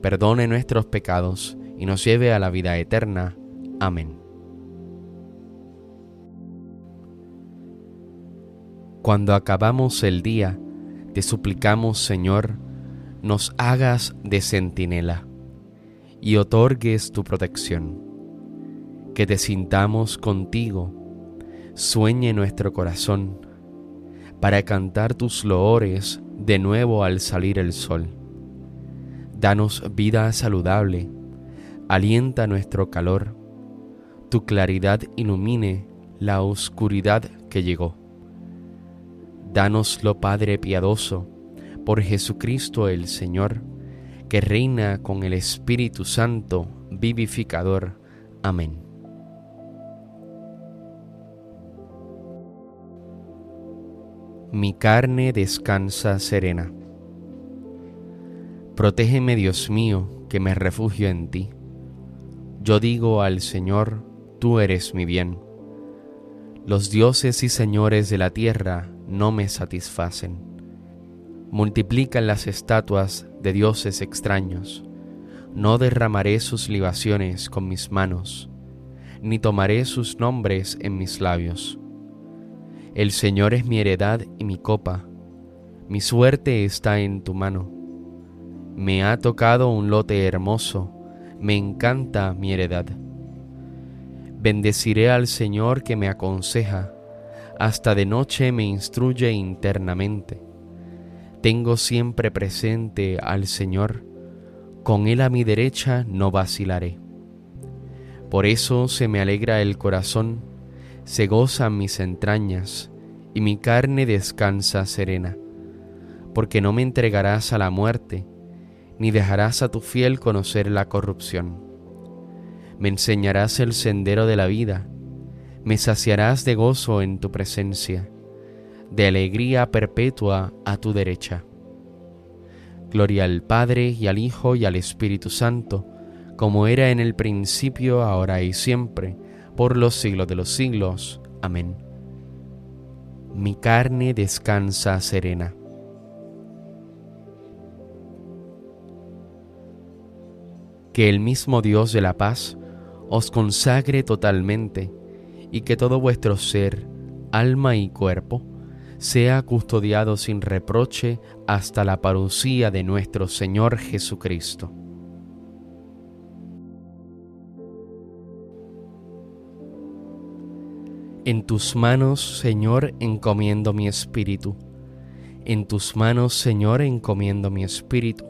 perdone nuestros pecados y nos lleve a la vida eterna. Amén. Cuando acabamos el día, te suplicamos, Señor, nos hagas de centinela y otorgues tu protección. Que te sintamos contigo, sueñe nuestro corazón, para cantar tus loores de nuevo al salir el sol Danos vida saludable, alienta nuestro calor, tu claridad ilumine la oscuridad que llegó. Danoslo, Padre piadoso, por Jesucristo el Señor, que reina con el Espíritu Santo, vivificador. Amén. Mi carne descansa serena Protégeme, Dios mío, que me refugio en ti. Yo digo al Señor, tú eres mi bien. Los dioses y señores de la tierra no me satisfacen. Multiplican las estatuas de dioses extraños. No derramaré sus libaciones con mis manos, ni tomaré sus nombres en mis labios. El Señor es mi heredad y mi copa. Mi suerte está en tu mano me ha tocado un lote hermoso, me encanta mi heredad. Bendeciré al Señor que me aconseja, hasta de noche me instruye internamente. Tengo siempre presente al Señor, con Él a mi derecha no vacilaré. Por eso se me alegra el corazón, se gozan mis entrañas, y mi carne descansa serena, porque no me entregarás a la muerte, ni dejarás a tu fiel conocer la corrupción. Me enseñarás el sendero de la vida, me saciarás de gozo en tu presencia, de alegría perpetua a tu derecha. Gloria al Padre y al Hijo y al Espíritu Santo, como era en el principio, ahora y siempre, por los siglos de los siglos. Amén. Mi carne descansa serena que el mismo Dios de la paz os consagre totalmente y que todo vuestro ser, alma y cuerpo sea custodiado sin reproche hasta la parucía de nuestro Señor Jesucristo. En tus manos, Señor, encomiendo mi espíritu. En tus manos, Señor, encomiendo mi espíritu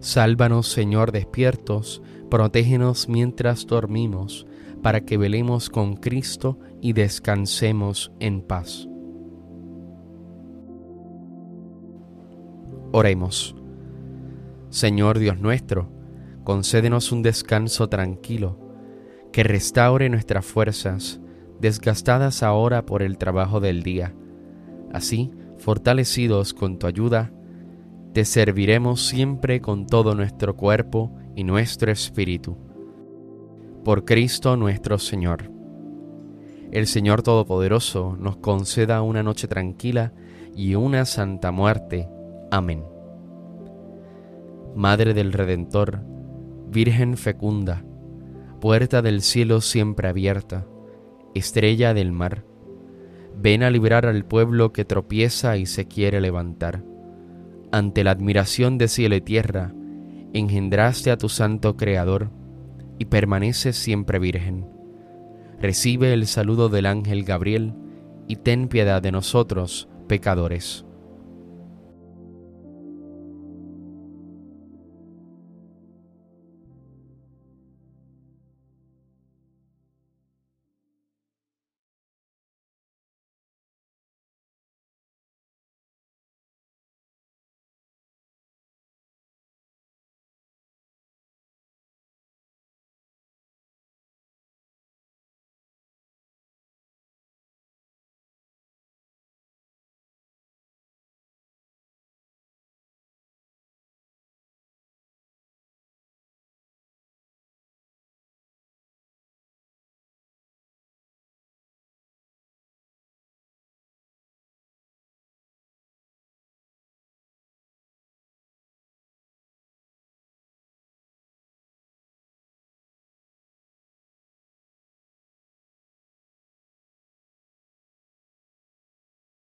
Sálvanos, Señor, despiertos, protégenos mientras dormimos, para que velemos con Cristo y descansemos en paz. Oremos. Señor Dios nuestro, concédenos un descanso tranquilo, que restaure nuestras fuerzas, desgastadas ahora por el trabajo del día Así, fortalecidos con tu ayuda, te serviremos siempre con todo nuestro cuerpo y nuestro espíritu. Por Cristo nuestro Señor. El Señor Todopoderoso nos conceda una noche tranquila y una santa muerte. Amén. Madre del Redentor, Virgen fecunda, puerta del cielo siempre abierta, estrella del mar, Ven a liberar al pueblo que tropieza y se quiere levantar. Ante la admiración de cielo y tierra, engendraste a tu santo Creador y permaneces siempre virgen. Recibe el saludo del ángel Gabriel y ten piedad de nosotros, pecadores.